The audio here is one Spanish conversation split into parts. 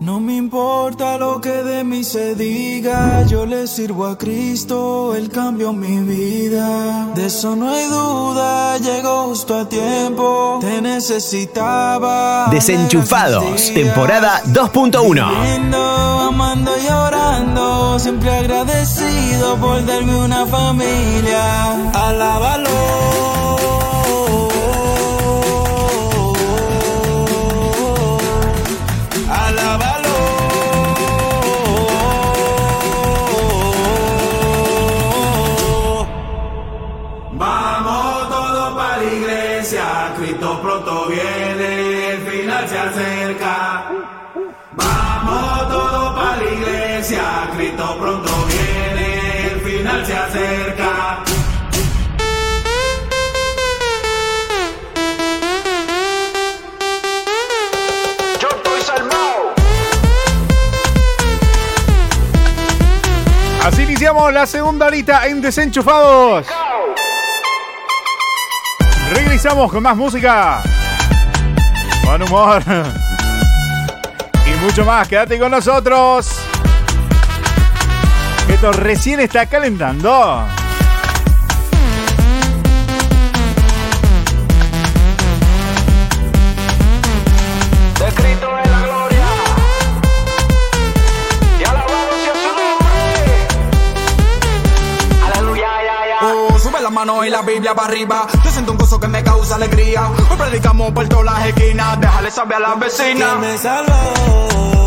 No me importa lo que de mí se diga, yo le sirvo a Cristo, Él cambió mi vida. De eso no hay duda, llegó justo a tiempo, te necesitaba. Desenchufados, temporada 2.1. Amando y siempre agradecido por darme una familia. Alábalo. Cristo pronto viene, el final se acerca. Yo estoy salvado. Así iniciamos la segunda horita en Desenchufados. Regresamos con más música. Con humor. Y mucho más. Quédate con nosotros. Esto recién está calentando. Descrito en la gloria. Y alabado sea su nombre. Aleluya, ya, ya. Oh, sube la mano y la Biblia para arriba. Yo siento un gozo que me causa alegría. Hoy predicamos por todas las esquinas. Déjale saber a la vecina. Que me salvó.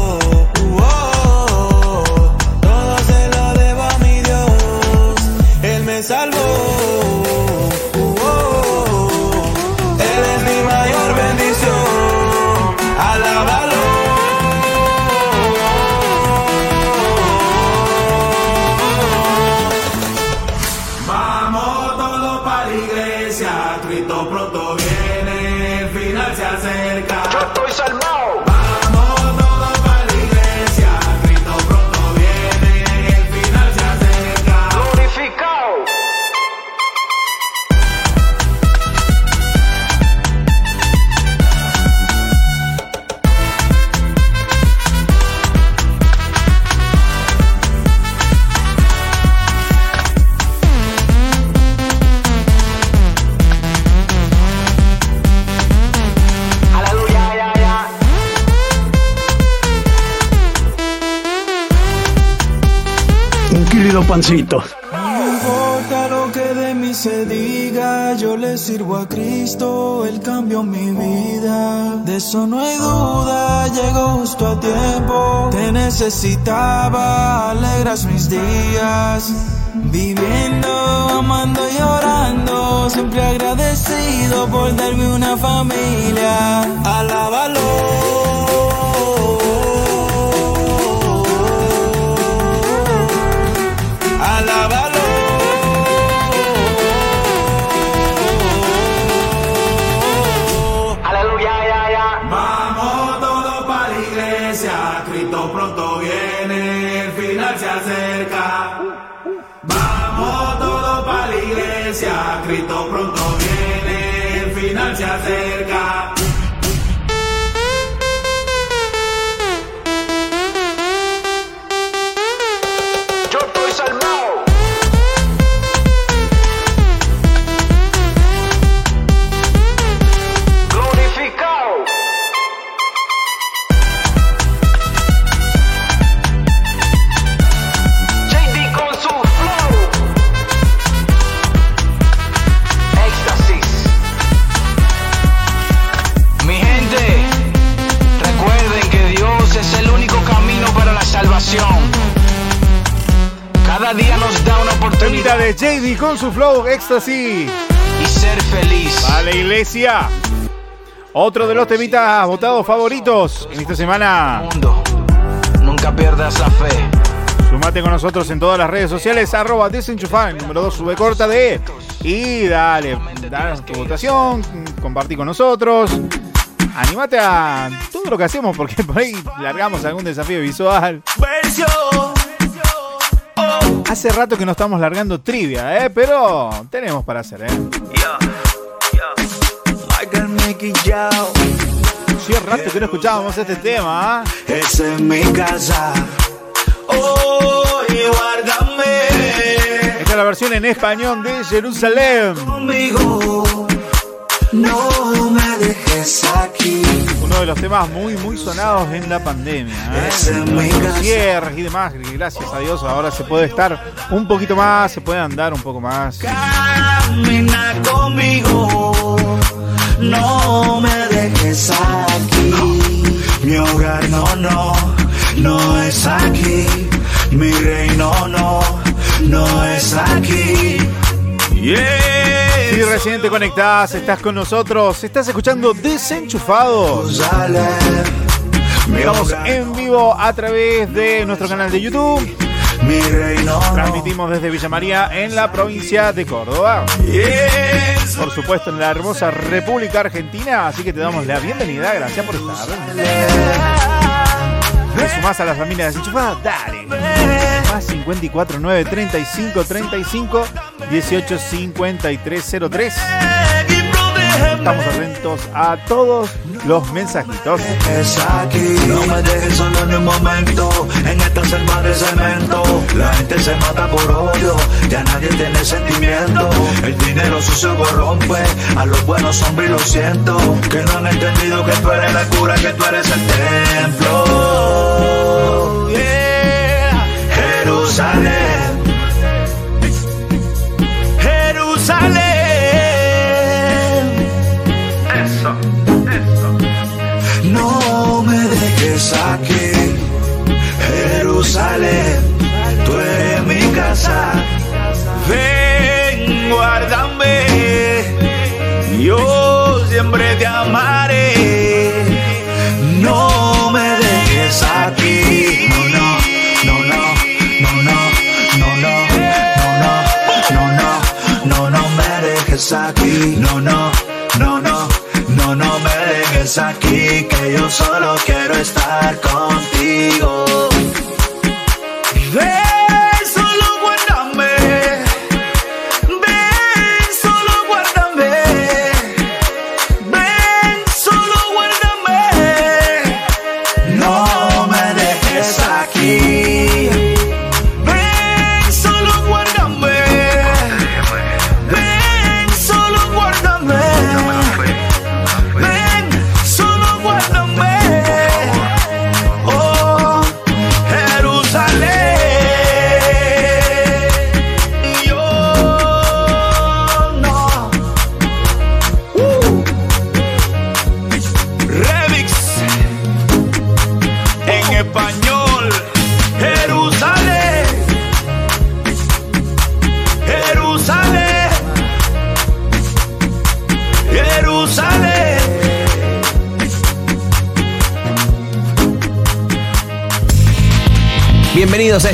No importa lo que de mí se diga, yo le sirvo a Cristo, Él cambió mi vida. De eso no hay duda, llegó justo a tiempo. Te necesitaba, alegras mis días. Viviendo, amando y llorando, siempre agradecido por darme una familia. Alábalo. Cristo pronto viene, el final se acerca. JD con su flow ecstasy. Y ser feliz. Vale, iglesia. Otro de los temitas votados favoritos en esta semana. Mundo, nunca pierdas la fe. Sumate con nosotros en todas las redes sociales, arroba desenchufar, número 2, sube corta de. Y dale, dale tu votación, compartí con nosotros. Animate a todo lo que hacemos porque por ahí largamos algún desafío visual. Hace rato que no estamos largando trivia, ¿eh? Pero tenemos para hacer, ¿eh? hacía rato que no escuchábamos este tema. ¿eh? Es en mi casa. Guárdame. Esta es la versión en español de Jerusalén. Conmigo. No me dejes aquí. Uno de los temas muy, muy sonados en la pandemia. ¿eh? Los cierres y demás. Gracias a Dios ahora se puede estar un poquito más, se puede andar un poco más. Camina conmigo, no me dejes aquí. Mi hogar no, no, no es aquí. Mi reino no, no es aquí. Si recién te conectás, estás con nosotros, estás escuchando Desenchufados. Estamos en vivo a través de nuestro canal de YouTube. Transmitimos desde Villa María en la provincia de Córdoba. Por supuesto, en la hermosa República Argentina. Así que te damos la bienvenida. Gracias por estar. ¿Te sumás a la familia desenchufada? Dale. Más 54 9 35 35 18 53 03. Estamos atentos a todos los mensajitos. Es aquí, no me dejes solo ni un momento En esta selva de cemento La gente se mata por odio Ya nadie tiene sentimiento El dinero sucio corrompe A los buenos hombres lo siento Que no han entendido que tú eres la cura Que tú eres el templo Yeah. Jerusalén. Jerusalén. No me dejes aquí, Jerusalén, no, no, no, no, no, no me dejes aquí, que yo solo quiero estar contigo.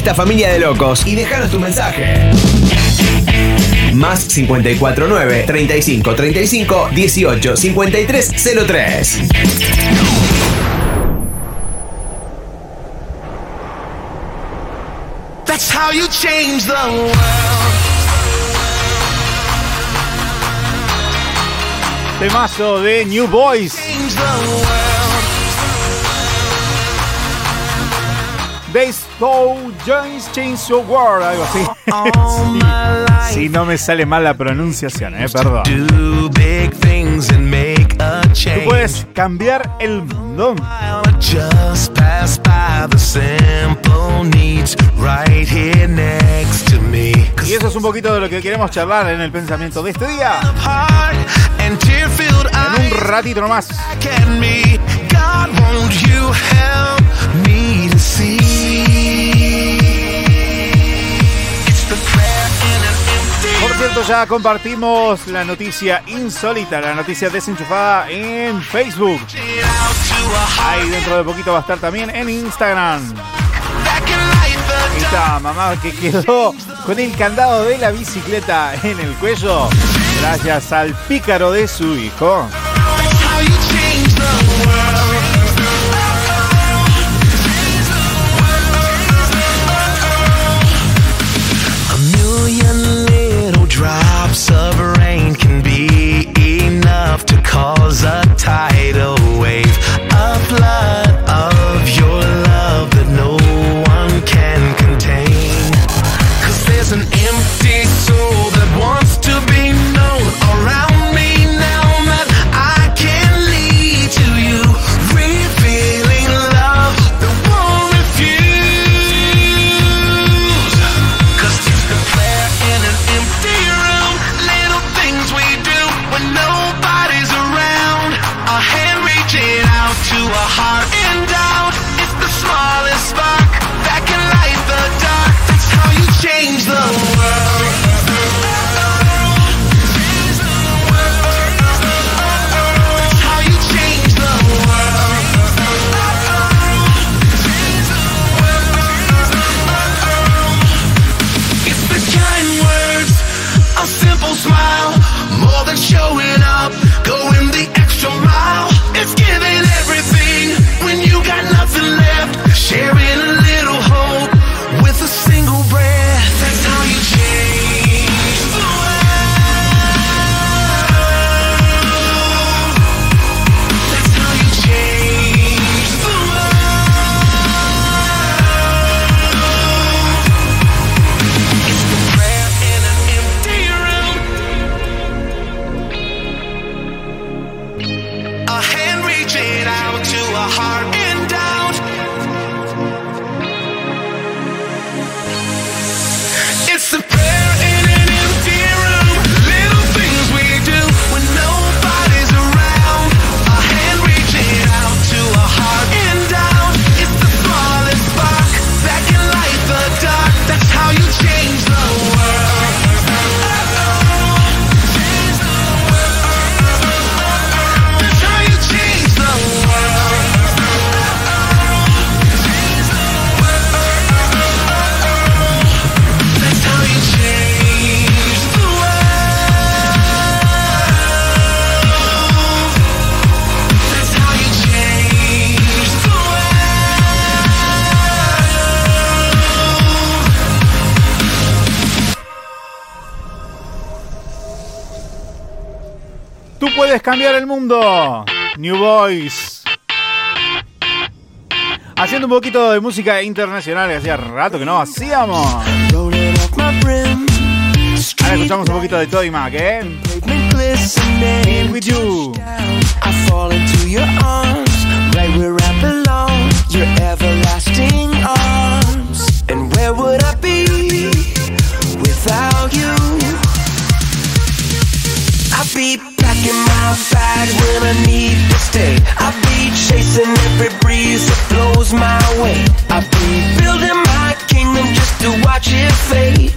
Esta familia de locos y déjanos tu mensaje. Más 549 35 35 18 53 03. That's how you change the world. Temazo de New Boys. Dow Jones Change Award, algo así. Si no me sale mal la pronunciación, eh, perdón. Tú puedes cambiar el mundo. Y eso es un poquito de lo que queremos charlar en el pensamiento de este día. En un ratito nomás. Cierto, ya compartimos la noticia insólita, la noticia desenchufada en Facebook. Ahí dentro de poquito va a estar también en Instagram. Esta mamá que quedó con el candado de la bicicleta en el cuello gracias al pícaro de su hijo. cause a tidal wave of love. Showing up, Boys. Haciendo un poquito de música internacional que hacía rato que no hacíamos. Ahora escuchamos un poquito de Toy Mac, ¿eh? Glistening. With you. I fall into your arms, right where I belong. Your everlasting arms. And where would I be without you? I'd be packing my bags when I need to stay. I'd be chasing every breeze that blows my way. I'd be building my kingdom just to watch it fade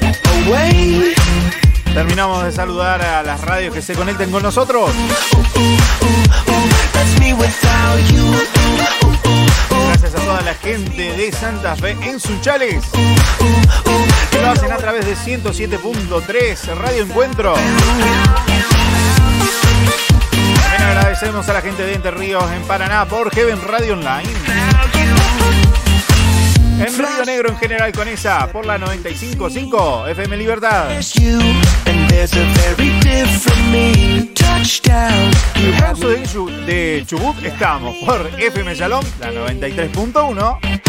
away. Terminamos de saludar a las radios que se conecten con nosotros. Gracias a toda la gente de Santa Fe en Sunchales. Que lo hacen a través de 107.3 Radio Encuentro. Agradecemos a la gente de Entre Ríos en Paraná por Heaven Radio Online. En Río Negro en general con esa por la 95.5 FM Libertad. En el caso de, Chu- de Chubut estamos por FM Shalom, la 93.1.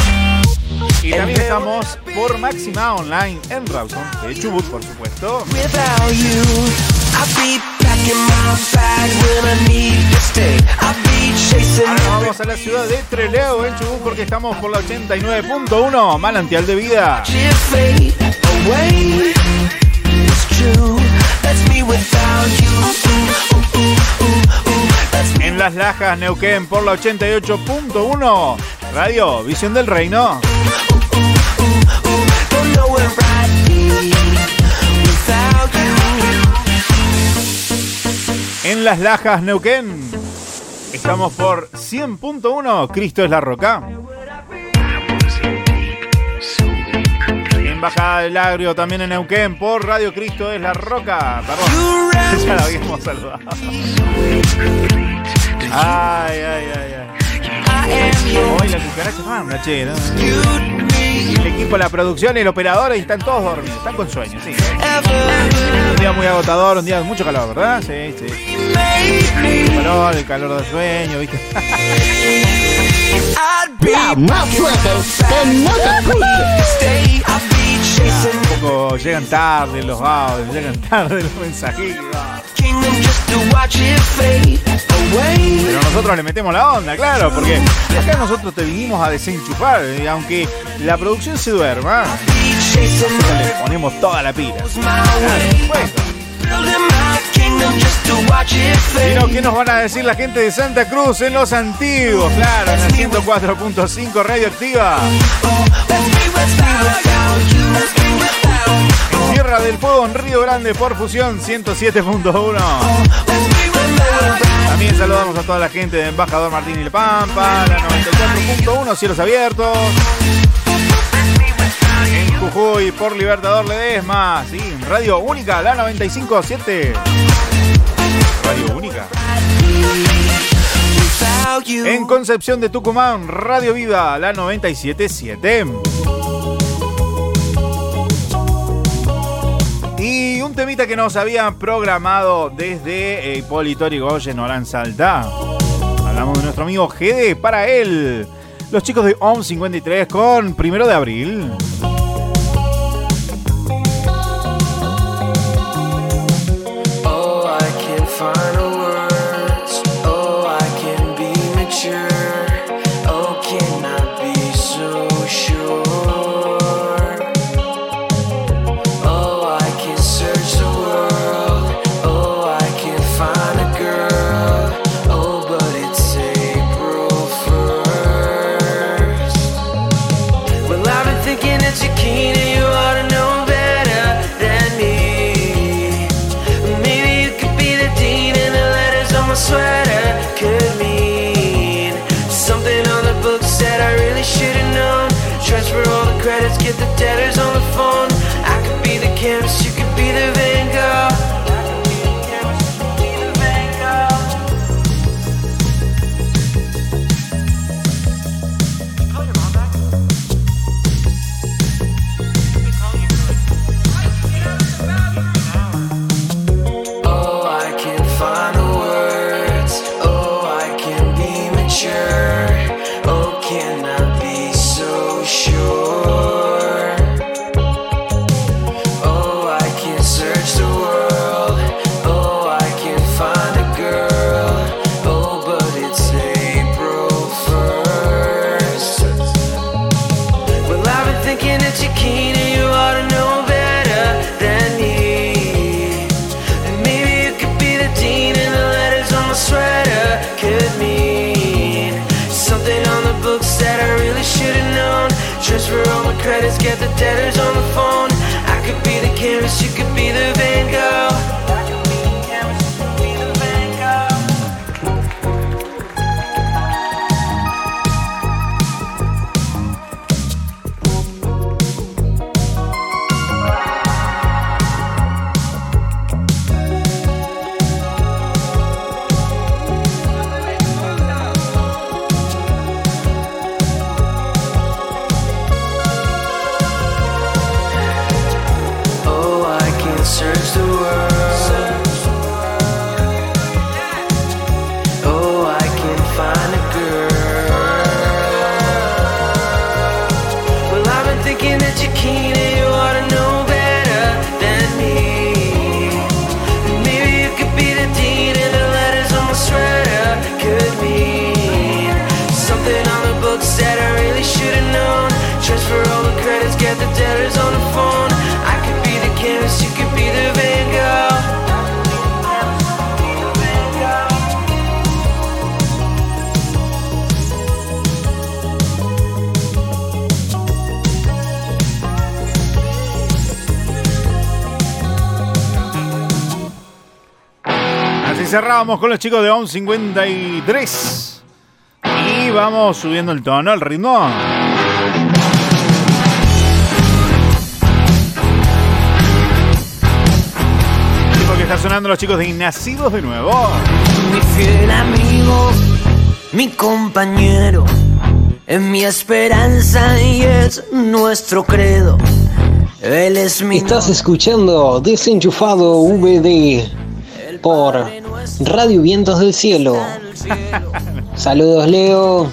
Y también estamos por Máxima Online en Rawson, de Chubut, por supuesto. Without you, I'd be packing my bag when I need to stay. I'd be chasing Ahora vamos a la ciudad de Trelew, en Chubut, porque estamos por la 89.1, Manantial de Vida. En Las Lajas, Neuquén, por la 88.1, Radio Visión del Reino. En Las Lajas, Neuquén, estamos por 100.1, Cristo es la Roca. En Bajada del Agrio, también en Neuquén, por Radio Cristo es la Roca. Perdón, ya la habíamos saludado. Ay, ay, ay, ay. Hoy la cucaracha fan, che, ¿no? El equipo, la producción, el operador, y están todos dormidos, están con sueño, sí. Un día muy agotador, un día de mucho calor, ¿verdad? Sí, sí. El calor, el calor del sueño, ¿viste? Un poco llegan tarde los audios, llegan tarde los mensajitos. Pero nosotros le metemos la onda, claro, porque acá nosotros te vinimos a desenchufar, y aunque la producción se duerma, le ponemos toda la pila. Claro. Pero, ¿qué nos van a decir la gente de Santa Cruz en los antiguos? Claro, en la 104.5 radioactiva. Del Fuego, en Río Grande, por fusión 107.1. That's me without. También saludamos a toda la gente de Embajador Martín y Le Pampa, la 94.1, Cielos Abiertos. En Jujuy, por Libertador Ledesma, sí, Radio Única, la 95.7. radio única. En Concepción de Tucumán, Radio Viva, la 977. Y un temita que nos habían programado desde eh, Hipólito Yrigoyen, Orán Salta. Hablamos de nuestro amigo GD para él. Los chicos de OM 53 con primero de abril. Credits, get the debtors on the phone. I could be the chemist, you could Cerrábamos con los chicos de ON 53. Y vamos subiendo el tono, el ritmo. Y porque está sonando los chicos de Nacidos de nuevo. Mi fiel amigo, mi compañero, es mi esperanza y es nuestro credo. Él es mi Estás escuchando Desenchufado VD por Radio Vientos del Cielo. Saludos Leo,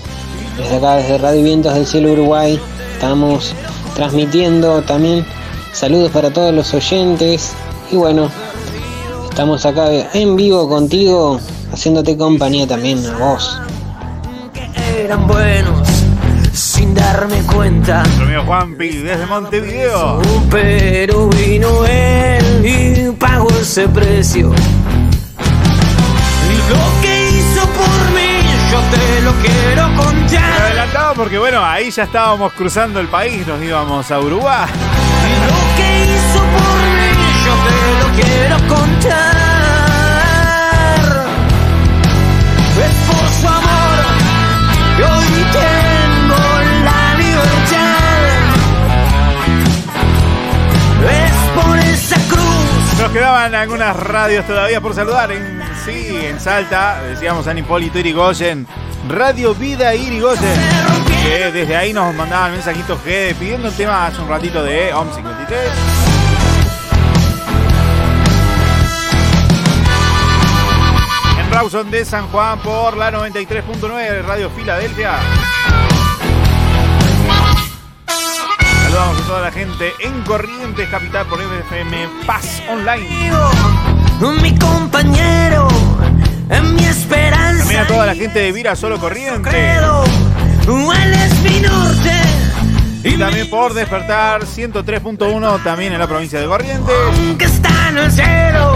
desde acá desde Radio Vientos del Cielo Uruguay. Estamos transmitiendo también saludos para todos los oyentes. Y bueno, estamos acá en vivo contigo, haciéndote compañía también a vos. eran buenos sin darme cuenta. Nuestro amigo Juanpi desde Montevideo. Pero vino él y pagó ese precio. Yo te lo quiero contar. adelantaba porque bueno, ahí ya estábamos cruzando el país, nos íbamos a Uruguay. Y lo que hizo por mí, yo te lo quiero contar. Es por su amor que hoy tengo la libertad. Es por esa cruz. Nos quedaban algunas radios todavía por saludar en sí, en Salta, decíamos San Hipólito Irigoyen, Radio Vida Irigoyen, que desde ahí nos mandaban mensajitos G pidiendo el tema hace un ratito de OM 53. En Rawson de San Juan por la 93.9 Radio Filadelfia. Saludamos a toda la gente en Corrientes Capital por FM Paz Online. Mi compañero, en mi esperanza. También a toda la gente de Vira Solo Corrientes. Credo, él es mi norte. Y también por despertar 103.1 también en la provincia de Corrientes. Que está en el cielo.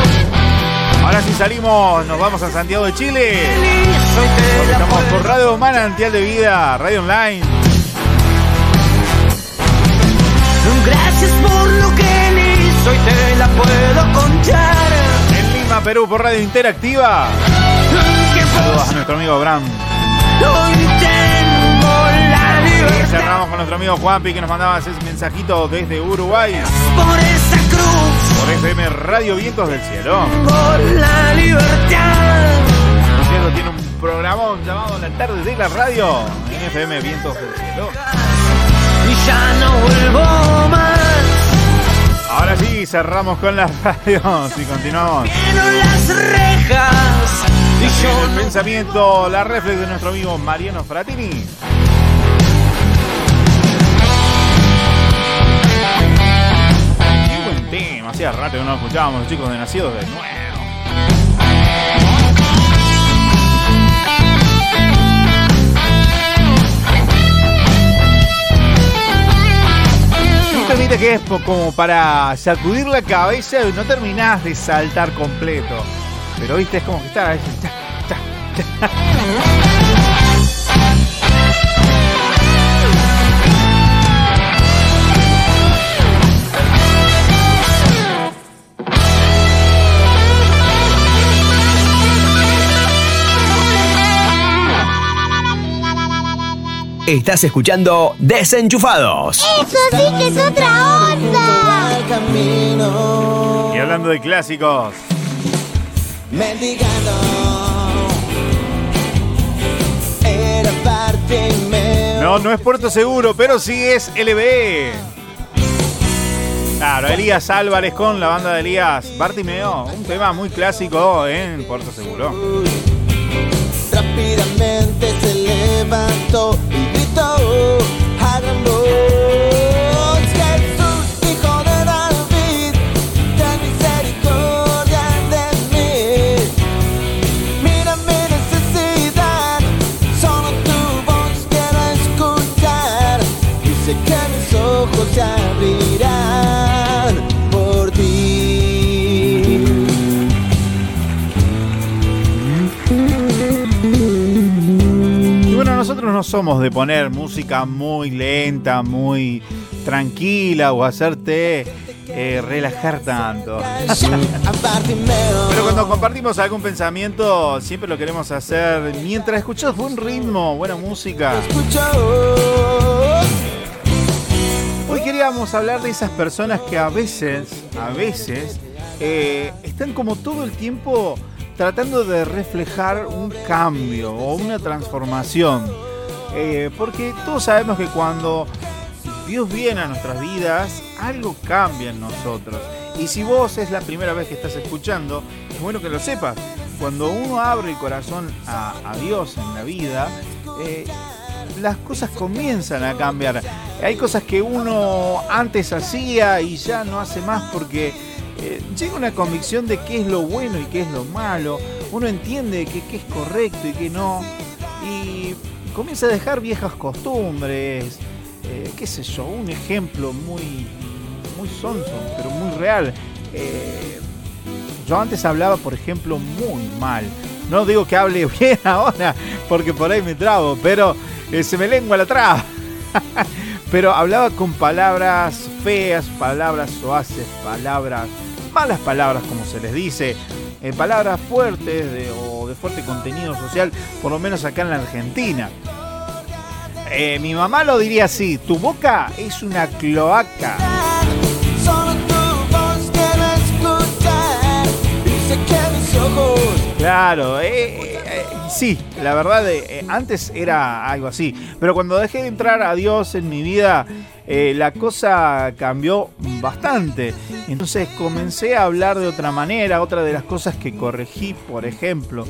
Ahora sí salimos, nos vamos a Santiago de Chile. Porque estamos por Radio Manantial de Vida, Radio Online. Gracias por lo que hizo y te la puedo contar. En Lima, Perú, por Radio Interactiva. Saludos a nuestro amigo Bram. Y cerramos con nuestro amigo Juanpi que nos mandaba ese mensajito desde Uruguay. por esa cruz. Por FM Radio Vientos del Cielo. Por la libertad. Por cierto, tiene un programón llamado La Tarde de la Radio. En FM Vientos del Cielo. Y ya no vuelvo más. Ahora sí, cerramos con las radios y continuamos. Las rejas. El pensamiento, la reflex de nuestro amigo Mariano Fratini. Qué buen tema, hacía rato que no lo escuchábamos los chicos de Nacidos de Nuevo. Que es como para sacudir la cabeza y no terminás de saltar completo. Pero viste, es como que está. está- está- está. Estás escuchando Desenchufados. Eso sí que es otra onda. Y hablando de clásicos, mendigando. Era parte no, no es Puerto Seguro, pero sí es LB. Claro, Elías Álvarez con la banda de Elías Bartimeo, un tema muy clásico en Puerto Seguro. rápidamente se levantó y gritó no somos de poner música muy lenta, muy tranquila o hacerte eh, relajar tanto. Pero cuando compartimos algún pensamiento, siempre lo queremos hacer mientras escuchas buen ritmo, buena música. Hoy queríamos hablar de esas personas que a veces, a veces, eh, están como todo el tiempo tratando de reflejar un cambio o una transformación. Eh, porque todos sabemos que cuando Dios viene a nuestras vidas, algo cambia en nosotros. Y si vos es la primera vez que estás escuchando, es bueno que lo sepas. Cuando uno abre el corazón a, Dios en la vida, eh, las cosas comienzan a cambiar. Hay cosas que uno antes hacía y ya no hace más porque eh, llega una convicción de qué es lo bueno y qué es lo malo. Uno entiende que qué es correcto y qué no. Comienza a dejar viejas costumbres. eh, qué sé yo, un ejemplo muy, muy sonso, pero muy real. Eh, yo antes hablaba, por ejemplo, muy mal. No digo que hable bien ahora, porque por ahí me trabo, pero eh, se me lengua la traba. pero hablaba con palabras feas, palabras soaces, palabras, malas palabras como se les dice, eh, palabras fuertes de- o de fuerte contenido social, por lo menos acá en la Argentina. Eh, mi mamá lo diría así, tu boca es una cloaca. Claro, eh, eh, eh, sí, la verdad, antes era algo así, pero cuando dejé de entrar a Dios en mi vida, eh, la cosa cambió bastante. Entonces comencé a hablar de otra manera, otra de las cosas que corregí, por ejemplo,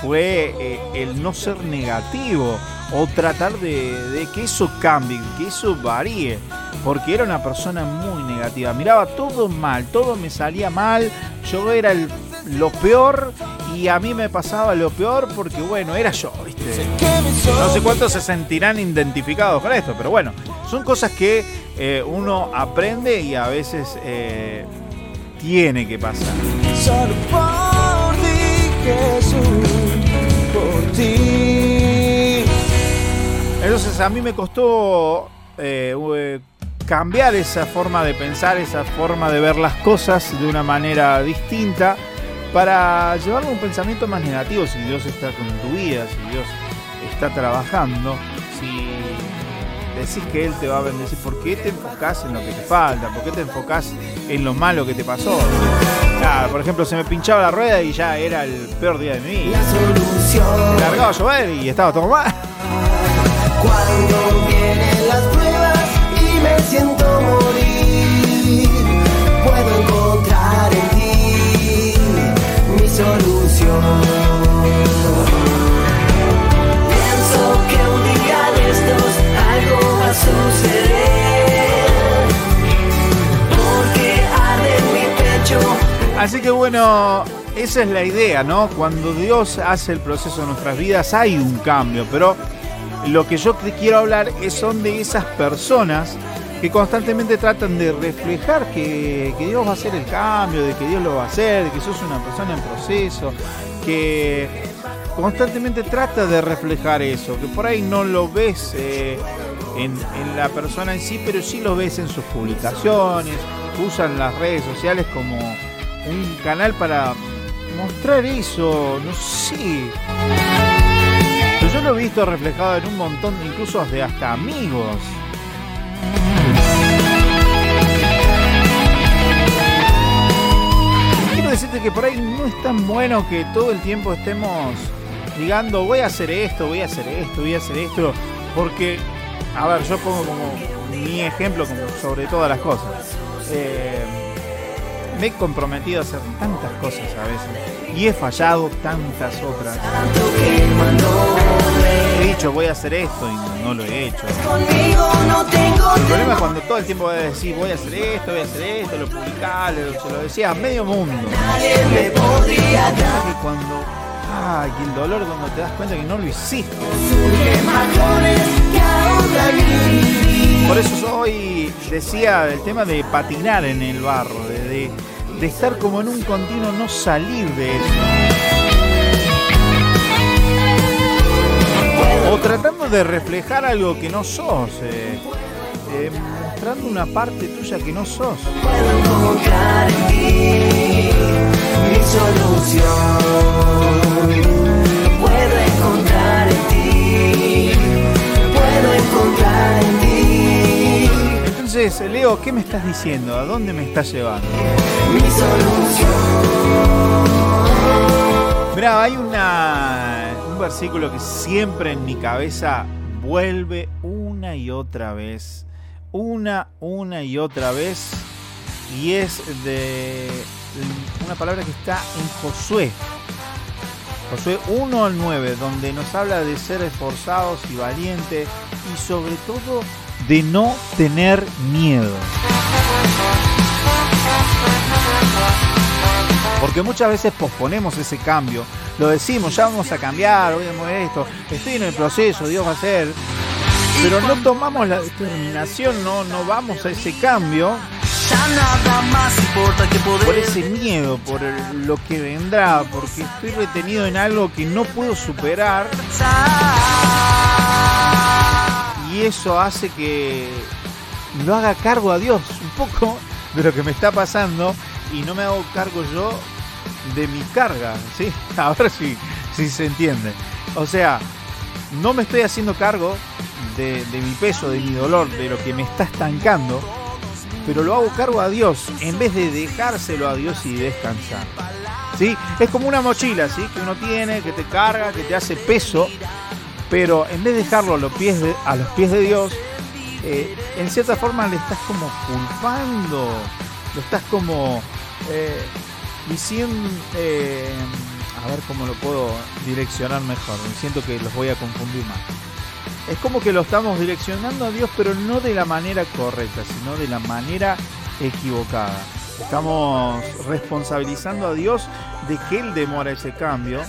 fue eh, el no ser negativo o tratar de, de que eso cambie, que eso varíe, porque era una persona muy negativa, miraba todo mal, todo me salía mal, yo era el- lo peor y a mí me pasaba lo peor porque bueno, era yo, ¿viste? No sé cuántos se sentirán identificados con esto, pero bueno, son cosas que eh, uno aprende y a veces eh, tiene que pasar. Solo por ti, Jesús, por ti. Entonces a mí me costó eh, cambiar esa forma de pensar, esa forma de ver las cosas de una manera distinta para llevarlo a un pensamiento más negativo si Dios está con tu vida, si Dios está trabajando, si decís que Él te va a bendecir, ¿por qué te enfocás en lo que te falta? ¿Por qué te enfocás en lo malo que te pasó? Claro, por ejemplo, se me pinchaba la rueda y ya era el peor día de mi vida. solución. Largaba a llover y estaba todo mal. Cuando vienen las pruebas y me siento pecho. Así que bueno, esa es la idea, ¿no? Cuando Dios hace el proceso en nuestras vidas hay un cambio, pero lo que yo te quiero hablar es, son de esas personas que constantemente tratan de reflejar que, que Dios va a hacer el cambio, de que Dios lo va a hacer, de que sos una persona en proceso, que constantemente trata de reflejar eso, que por ahí no lo ves eh, en, en la persona en sí, pero sí lo ves en sus publicaciones, usan las redes sociales como un canal para mostrar eso, no sé. Yo lo he visto reflejado en un montón, incluso de hasta amigos. Que por ahí no es tan bueno que todo el tiempo estemos digando voy a hacer esto, voy a hacer esto, voy a hacer esto, porque, a ver, yo pongo como mi ejemplo como sobre todas las cosas. Eh, me he comprometido a hacer tantas cosas a veces y he fallado tantas otras. He dicho voy a hacer esto y no lo he hecho. El problema es cuando todo el tiempo voy a decir voy a hacer esto, voy a hacer esto, lo publicar, lo- se lo decía a medio mundo. Que cuando, ay, el dolor cuando te das cuenta que no lo hiciste. Por eso hoy decía el tema de patinar en el barro, de, estar como en un continuo no salir de eso. O tratando de reflejar algo que no sos, eh, eh, mostrando una parte tuya que no sos. Puedo encontrar en ti mi solución. Entonces, Leo, ¿qué me estás diciendo? ¿A dónde me estás llevando? mi solución. Mira, hay una, un versículo que siempre en mi cabeza vuelve una y otra vez. Una, una y otra vez. Y es de una palabra que está en Josué. Josué 1 al 9, donde nos habla de ser esforzados y valientes y sobre todo de no tener miedo. Porque muchas veces posponemos ese cambio. Lo decimos, ya vamos a cambiar, a mover esto, estoy en el proceso, Dios va a hacer. Pero no tomamos la determinación, no, no vamos a ese cambio por ese miedo, por el- lo que vendrá, porque estoy retenido en algo que no puedo superar y eso hace que lo haga cargo a Dios un poco de lo que me está pasando y no me hago cargo yo de mi carga, ¿sí? A ver si, si se entiende. O sea, no me estoy haciendo cargo de, de mi peso, de mi dolor, de lo que me está estancando, pero lo hago cargo a Dios en vez de dejárselo a Dios y descansar. ¿sí? Es como una mochila, ¿sí? Que uno tiene, que te carga, que te hace peso, pero en vez de dejarlo a los pies de, Dios, eh, en cierta forma le estás como culpando, lo estás como eh, diciendo, eh, a ver cómo lo puedo direccionar mejor, siento que los voy a confundir más. Es como que lo estamos direccionando a Dios, pero no de la manera correcta, sino de la manera equivocada. Estamos responsabilizando a Dios de que Él demora ese cambio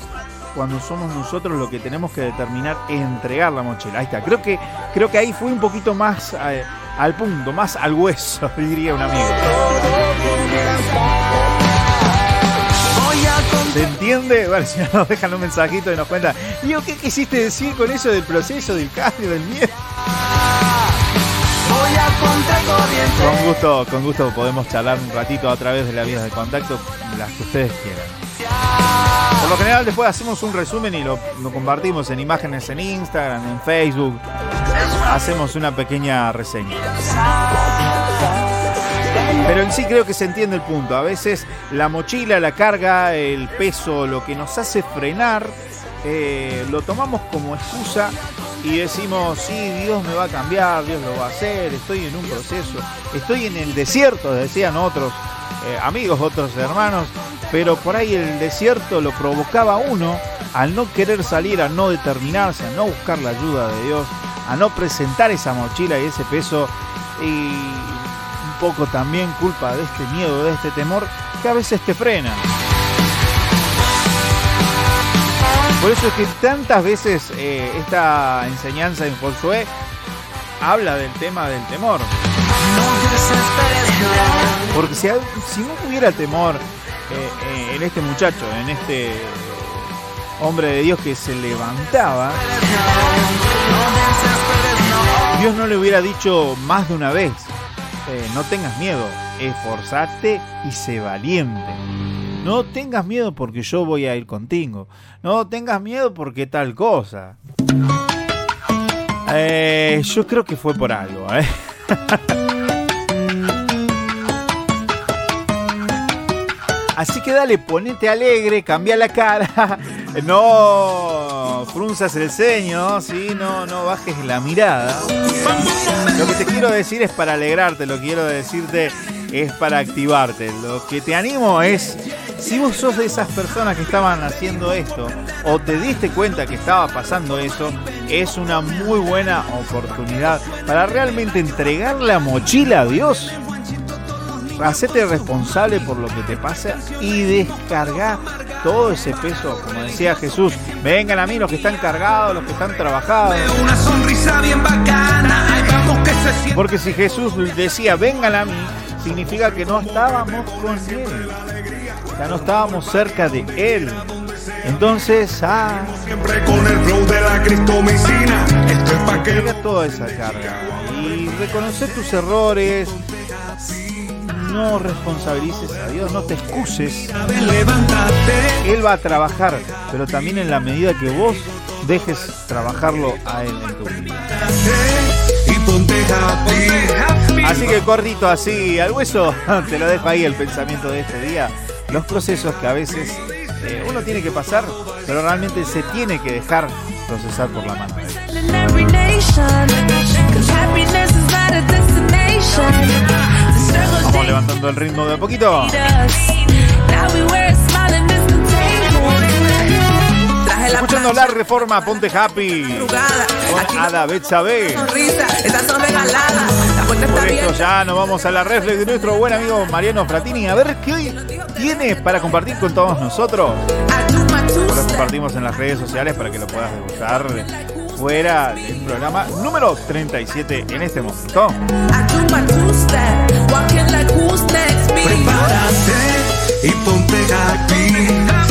cuando somos nosotros los que tenemos que determinar entregar la mochila. Ahí está. Creo que, creo que ahí fue un poquito más eh, al punto, más al hueso, diría un amigo. ¿Se entiende? Bueno, si no, nos dejan un mensajito y nos cuentan. Digo, ¿qué quisiste decir con eso del proceso, del cambio, del miedo? Con gusto, con gusto podemos charlar un ratito a través de las vías de contacto, las que ustedes quieran. Por lo general después hacemos un resumen y lo, compartimos en imágenes en Instagram, en Facebook. Hacemos una pequeña reseña. Pero en sí creo que se entiende el punto. A veces la mochila, la carga, el peso, lo que nos hace frenar, eh, lo tomamos como excusa y decimos, sí, Dios me va a cambiar, Dios lo va a hacer, estoy en un proceso, estoy en el desierto, decían otros eh, amigos, otros hermanos, pero por ahí el desierto lo provocaba uno al no querer salir, a no determinarse, a no buscar la ayuda de Dios, a no presentar esa mochila y ese peso y un poco también culpa de este miedo, de este temor que a veces te frena. Por eso es que tantas veces eh, esta enseñanza en Josué habla del tema del temor. Porque si, si no hubiera temor eh, eh, en este muchacho, en este hombre de Dios que se levantaba, Dios no le hubiera dicho más de una vez, eh, no tengas miedo, esforzate y sé valiente. No tengas miedo porque yo voy a ir contigo. No tengas miedo porque tal cosa. Yo creo que fue por algo, ¿eh? Así que dale, ponete alegre, cambia la cara. No frunzas el ceño, ¿sí? no, no bajes la mirada. Lo que te quiero decir es para alegrarte, lo quiero decirte es para activarte. Lo que te animo es, si vos sos de esas personas que estaban haciendo esto o te diste cuenta que estaba pasando eso, es una muy buena oportunidad para realmente entregar la mochila a Dios hacete responsable por lo que te pasa y descargar todo ese peso, como decía Jesús, vengan a mí los que están cargados, los que están trabajados. Una sonrisa bien bacana. Porque si Jesús decía, vengan a mí, significa que no estábamos con Él, ya no estábamos cerca de Él. Entonces, ah, Siempre con el flow de la cristomicina. Esto es pa' que toda esa carga y reconocer tus errores. No responsabilices a Dios, no te excuses. levántate Él va a trabajar, pero también en la medida que vos dejes trabajarlo a Él en tu vida. Así que cortito así, al hueso, te lo dejo ahí el pensamiento de este día. Los procesos que a veces eh, uno tiene que pasar, pero realmente se tiene que dejar procesar por la mano de Dios. Vamos levantando el ritmo de a poquito. Escuchando la reforma, ponte happy. Con Ada Betsabe. Por esto ya nos vamos a la reflex de nuestro buen amigo Mariano Fratini. A ver qué hoy tiene para compartir con todos nosotros. Lo compartimos en las redes sociales para que lo puedas degustar fuera del programa número 37 en este momento. Prepárate y ponte happy.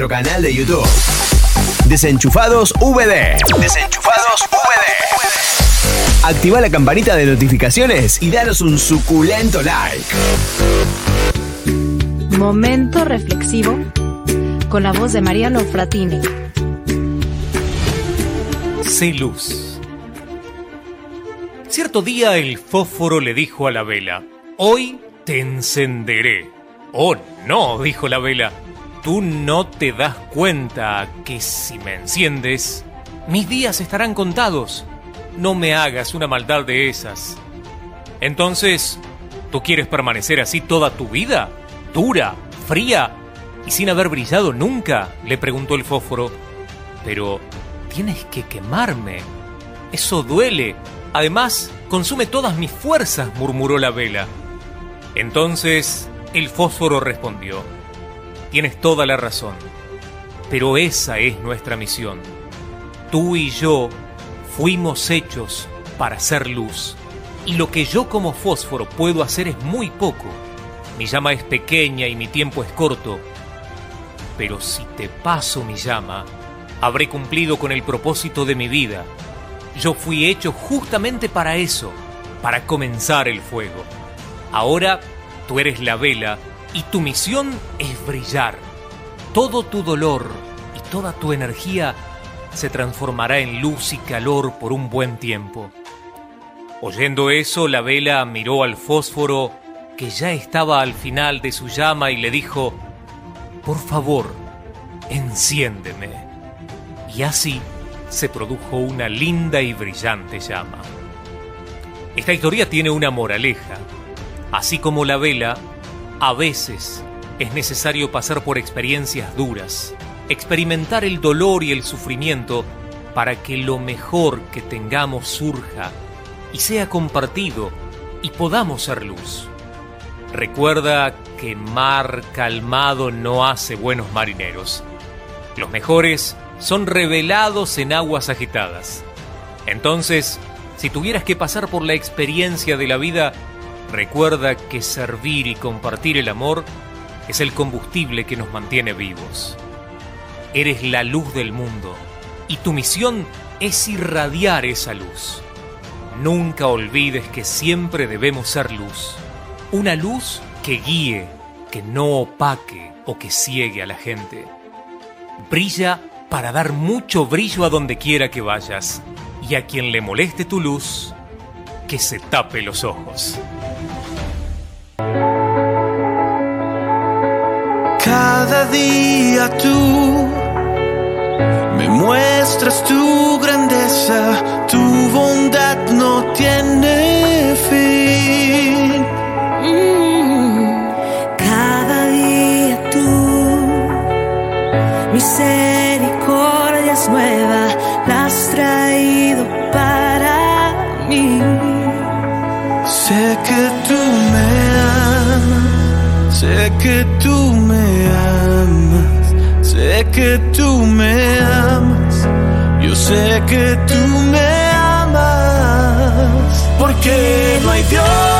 Nuestro canal de YouTube. Desenchufados VD. Desenchufados VD. Activa la campanita de notificaciones y danos un suculento like. Momento reflexivo con la voz de Mariano Fratini. Sé luz. Cierto día el fósforo le dijo a la vela, hoy te encenderé. Oh, no, dijo la vela, tú no te das cuenta que si me enciendes, mis días estarán contados. No me hagas una maldad de esas. Entonces, ¿tú quieres permanecer así toda tu vida? ¿Dura? ¿Fría? ¿Y sin haber brillado nunca? le preguntó el fósforo. Pero tienes que quemarme. Eso duele. Además, consume todas mis fuerzas, murmuró la vela. Entonces, el fósforo respondió. Tienes toda la razón. Pero esa es nuestra misión. Tú y yo fuimos hechos para ser luz. Y lo que yo como fósforo puedo hacer es muy poco. Mi llama es pequeña y mi tiempo es corto. Pero si te paso mi llama, habré cumplido con el propósito de mi vida. Yo fui hecho justamente para eso, para comenzar el fuego. Ahora tú eres la vela y tu misión es brillar. Todo tu dolor y toda tu energía se transformará en luz y calor por un buen tiempo. Oyendo eso, la vela miró al fósforo que ya estaba al final de su llama y le dijo, Por favor, enciéndeme. Y así se produjo una linda y brillante llama. Esta historia tiene una moraleja. Así como la vela, a veces es necesario pasar por experiencias duras, experimentar el dolor y el sufrimiento para que lo mejor que tengamos surja y sea compartido y podamos ser luz. Recuerda que mar calmado no hace buenos marineros. Los mejores son revelados en aguas agitadas. Entonces, si tuvieras que pasar por la experiencia de la vida, recuerda que servir y compartir el amor es el combustible que nos mantiene vivos. Eres la luz del mundo y tu misión es irradiar esa luz. Nunca olvides que siempre debemos ser luz. Una luz que guíe, que no opaque o que ciegue a la gente. Brilla para dar mucho brillo a donde quiera que vayas. Y a quien le moleste tu luz, que se tape los ojos. Cada día tú me muestras tu grandeza, tu bondad no tiene fin. Mm, Cada día tú, misericordia es nueva, la has traído para mí. Sé que tú me amas, sé que tú me que tú me amas, yo sé que tú me amas, porque no hay Dios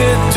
good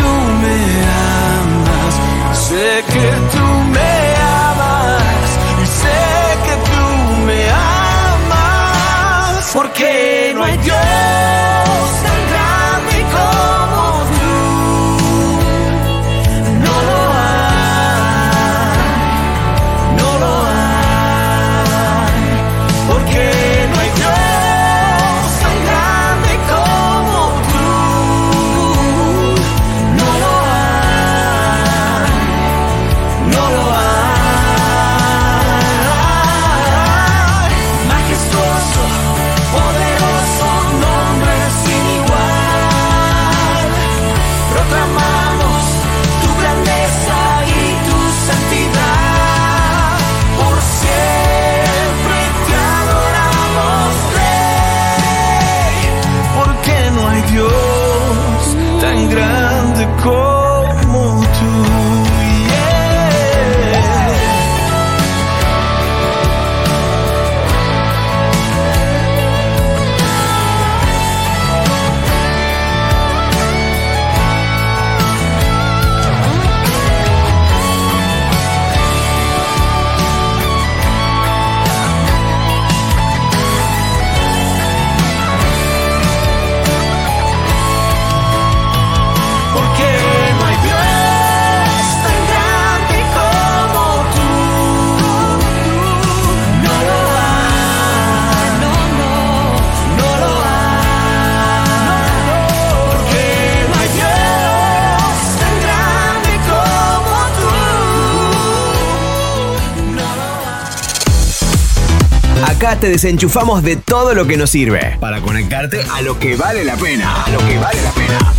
Acá te desenchufamos de todo lo que nos sirve para conectarte a lo que vale la pena. A lo que vale la pena.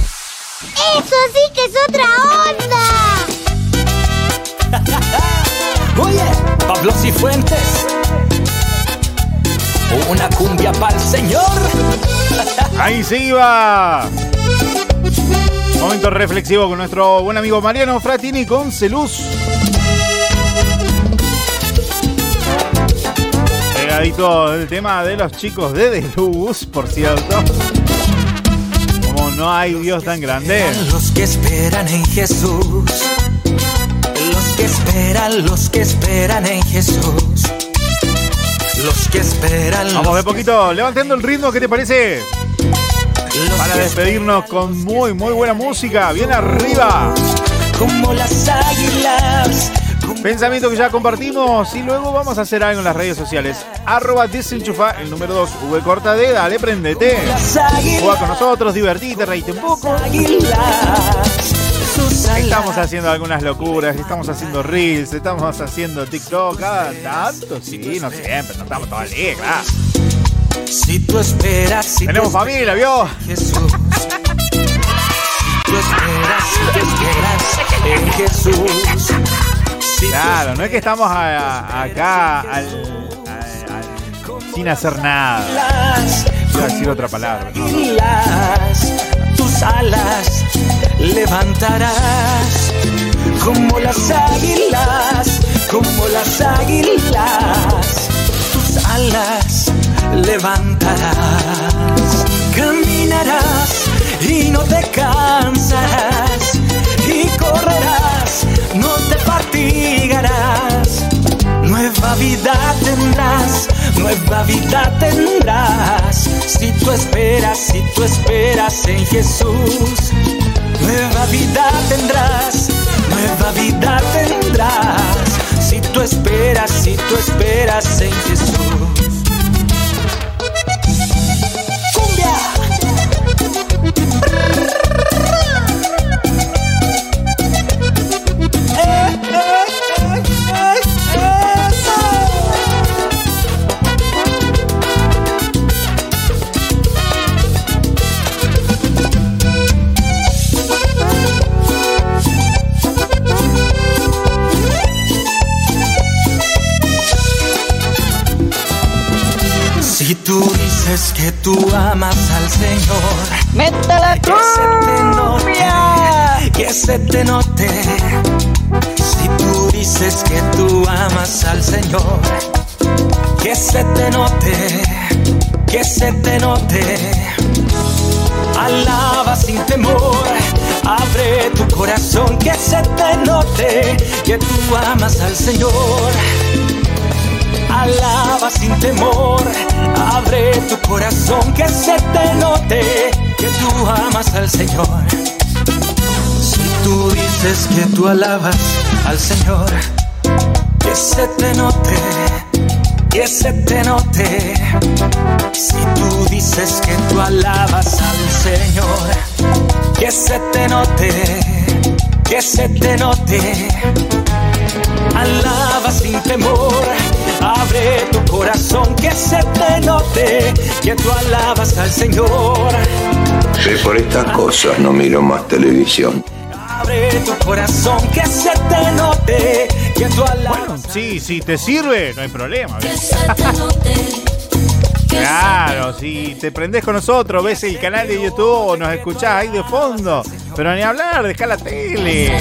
¡Eso sí que es otra onda! Oye, Pablo Cifuentes. Una cumbia para el señor. Ahí se iba. Momento reflexivo con nuestro buen amigo Mariano Fratini con Celuz. Pegadito el tema de los chicos de Deluz, por cierto. Como no hay Dios tan grande. Los que esperan en Jesús. Los que esperan, los que esperan en Jesús. Los que esperan. Vamos de poquito levantando el ritmo, ¿qué te parece? Para despedirnos con muy, muy buena música, bien arriba. Como las águilas. Pensamiento que ya compartimos y luego vamos a hacer algo en las redes sociales. Arroba desenchufa, el número 2, V corta D, dale, prendete. Juega con nosotros, divertite, reíte un poco. Estamos haciendo algunas locuras, estamos haciendo reels, estamos haciendo TikTok, cada tanto, sí, no siempre, no estamos todo el día, claro. Si tú esperas, si Tenemos tú familia, ¿vio? Jesús. Si tú esperas, si tú esperas en Jesús. Claro, no es que estamos a- a- acá al- sin hacer nada. a decir otra palabra. ¿no? tus alas levantarás como las águilas, como las águilas, tus alas levantarás, caminarás y no te cansarás vida tendrás, nueva vida tendrás. Si tú esperas, si tú esperas en Jesús. Nueva vida tendrás, nueva vida tendrás. Si tú esperas, si tú esperas en Jesús. Que tú amas al Señor, ¡Métela que se te note, que se te note. Si tú dices que tú amas al Señor, que se te note, que se te note. Alaba sin temor, abre tu corazón, que se te note, que tú amas al Señor. Alaba sin temor, abre tu corazón, que se te note que tú amas al Señor. Si tú dices que tú alabas al Señor, que se te note, que se te note. Si tú dices que tú alabas al Señor, que se te note, que se te note. Alaba sin temor, abre tu corazón, que se te note que tú alabas al Señor. Sí, por estas cosas no miro más televisión. Abre tu corazón, que se te note que tú alabas. Sí, si te sirve, no hay problema. Claro, si te prendés con nosotros, ves el canal de YouTube o nos escuchás ahí de fondo. Pero ni hablar, deja la tele.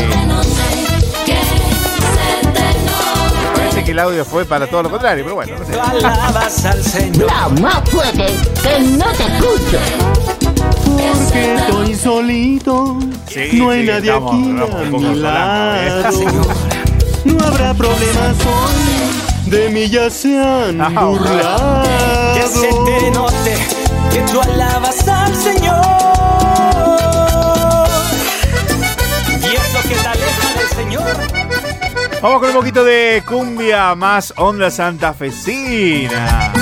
Parece que el audio fue para todo lo contrario, pero bueno, no sé. Tú alabas al Señor. No, más fuerte, que no te escucho. Porque estoy solito. Sí, no hay sí, nadie estamos- aquí estamos a mi lado. solando, No habrá problemas hoy. De mí ya se han Ah, burlado. Que se te note que tú alabas al Señor. Vamos con un poquito de cumbia más onda santafesina.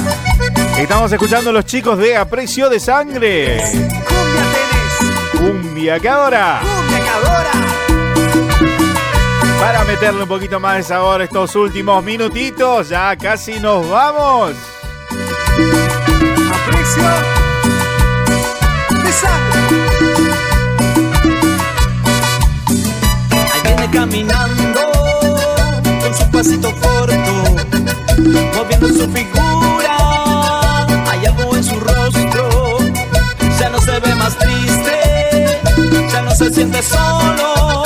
Estamos escuchando a los chicos de Aprecio de Sangre. Cumbia tenés, Cumbia que ahora, cumbia que adora. para meterle un poquito más de sabor estos últimos minutitos, ya casi nos vamos. Aprecio de sangre. Ahí viene caminando pasito corto, moviendo su figura. Hay algo en su rostro, ya no se ve más triste, ya no se siente solo,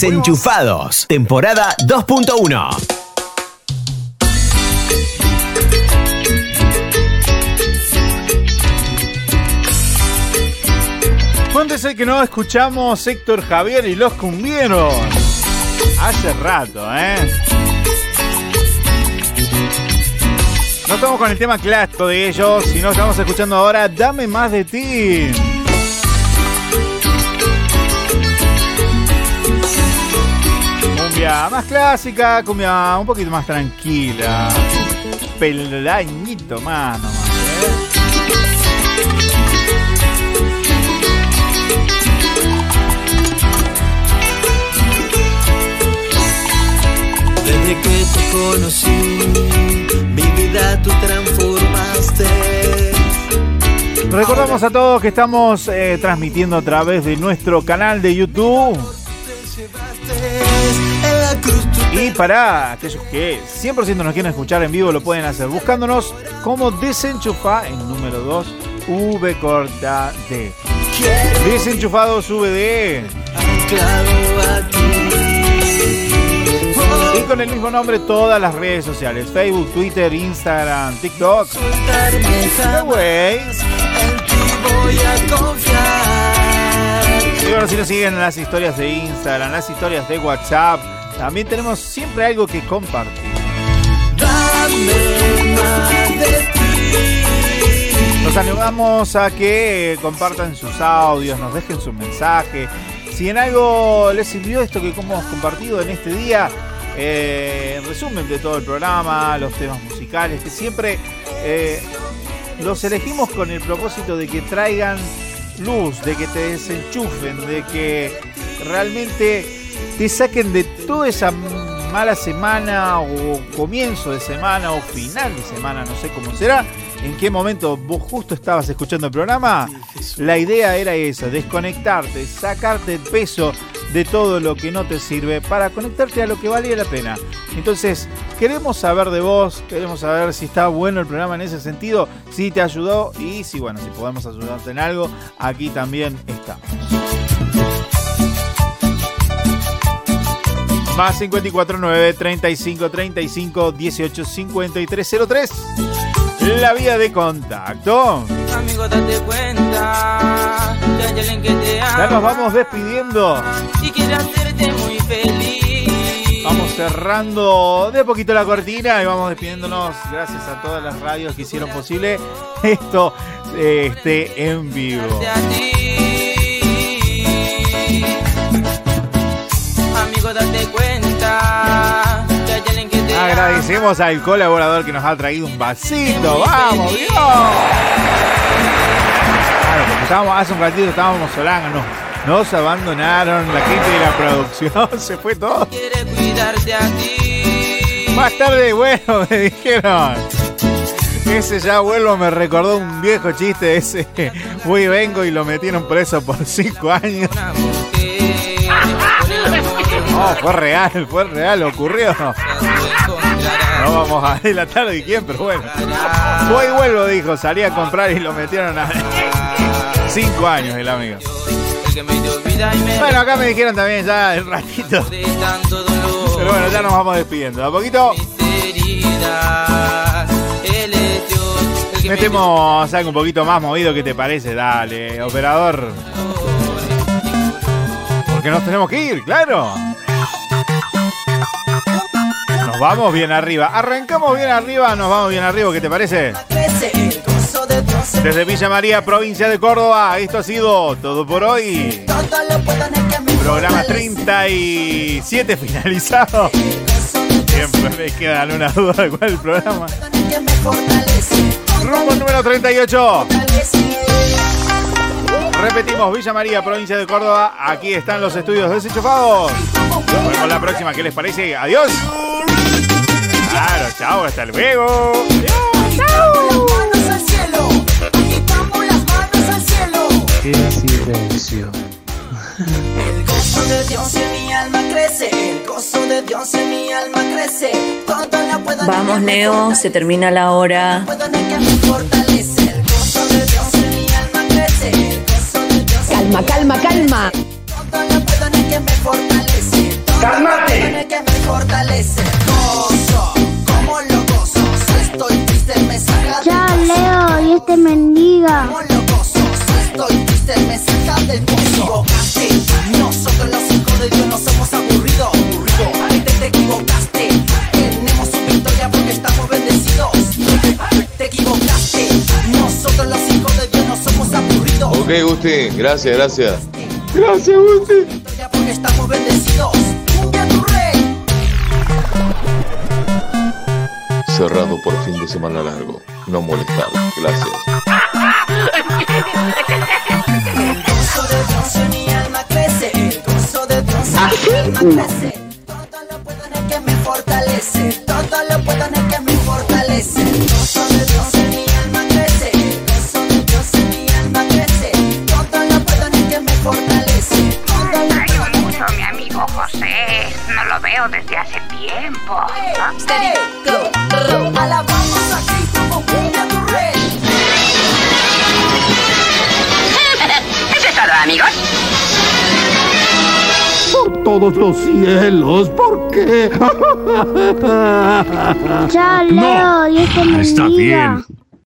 Desenchufados, temporada 2.1. Cuéntese que no escuchamos Héctor Javier y los cumbieros. Hace rato, ¿eh? No estamos con el tema clásico de ellos, sino estamos escuchando ahora Dame más de ti. Cumbia más clásica, cumbia un poquito más tranquila. Peldañito más nomás, ¿eh? Desde que te conocí, mi vida tú transformaste. Recordamos a todos que estamos eh, transmitiendo a través de nuestro canal de YouTube. Y para aquellos que 100% nos quieren escuchar en vivo, lo pueden hacer buscándonos como Desenchufa en número 2 V corta D. Desenchufados VD. Y con el mismo nombre todas las redes sociales, Facebook, Twitter, Instagram, TikTok. Confiar. Y bueno, si nos siguen en las historias de Instagram, las historias de WhatsApp, también tenemos siempre algo que compartir. Dame más de ti. Los animamos a que compartan sus audios, nos dejen su mensaje. Si en algo les sirvió esto que hemos compartido en este día, eh, en resumen de todo el programa, los temas musicales, que siempre eh, los elegimos con el propósito de que traigan luz, de que te desenchufen, de que realmente te saquen de toda esa mala semana o comienzo de semana o final de semana, no sé cómo será, en qué momento vos justo estabas escuchando el programa, la idea era esa, desconectarte, sacarte el peso de todo lo que no te sirve para conectarte a lo que valía la pena. Entonces, queremos saber de vos, queremos saber si está bueno el programa en ese sentido, si te ayudó y si, bueno, si podemos ayudarte en algo, aquí también estamos. Más 549 35 35 18 53 03. La vía de contacto. Amigo, date cuenta que te ama. Ya nos vamos despidiendo. Y quiere hacerte muy feliz. Vamos cerrando de poquito la cortina y vamos despidiéndonos. Gracias a todas las radios que hicieron posible esto eh, esté en vivo. Cuenta que. Agradecemos al colaborador que nos ha traído un vasito. ¡Vamos, Dios! Claro, porque estábamos, hace un ratito estábamos solando, nos, abandonaron, la gente de la producción se fue todo. Quiere cuidarte a ti. Más tarde, bueno, me dijeron. Ese ya vuelvo me recordó un viejo chiste ese. Voy y vengo y lo metieron preso por cinco años. No, fue real, fue real, ocurrió. No vamos a delatar de quién, pero bueno. Voy y vuelvo, dijo. Salí a comprar y lo metieron a. Cinco años el amigo. Bueno, acá me dijeron también ya el ratito. Pero bueno, ya nos vamos despidiendo. De a poquito metemos algo un poquito más movido. ¿Qué te parece? Dale, operador. Porque nos tenemos que ir, claro. Nos vamos bien arriba. Arrancamos bien arriba, nos vamos bien arriba. ¿Qué te parece? Desde Villa María, provincia de Córdoba, esto ha sido todo por hoy. Programa 37 finalizado. Siempre me queda una duda de cuál es el programa. Rumbo número 38. Repetimos, Villa María, provincia de Córdoba. Aquí están los estudios desenchufados. Nos vemos la próxima. ¿Qué les parece? Adiós. Claro, chao, hasta luego. manos al cielo, agitamos las manos al cielo. Qué silencio. El gozo de Dios en mi alma crece, el gozo de Dios en mi alma crece. Todo lo puedo Vamos, Leo, se termina la hora. gozo gozo Calma, calma, calma. todo lo puedo en el que me fortalece. Todo Leo, Dios te bendiga. Estoy triste me saca del pozo. Equivocaste, nosotros los hijos de Dios no somos aburridos. Aburrido, te, te equivocaste, tenemos su victoria porque estamos bendecidos. Te equivocaste, nosotros los hijos de Dios no somos aburridos. Ok, Gusti, gracias, gracias. Gracias, Gusti. Porque estamos bendecidos. Cerrado por fin de semana largo. No molestar. Gracias. El gozo de Dios en mi alma crece. El gozo de Dios en mi alma crece. Todo lo puedo en el que me fortalece. Todo lo puedo en el que me fortalece. El gozo de Dios en mi alma crece. El gozo de Dios en mi alma crece. Todo lo puedo en el que me fortalece. El que mi amigo José. No lo veo desde hace tiempo. Alabamos a amigos. Por todos los cielos, ¿por qué? Chao, Leo, Dios te. Está bien.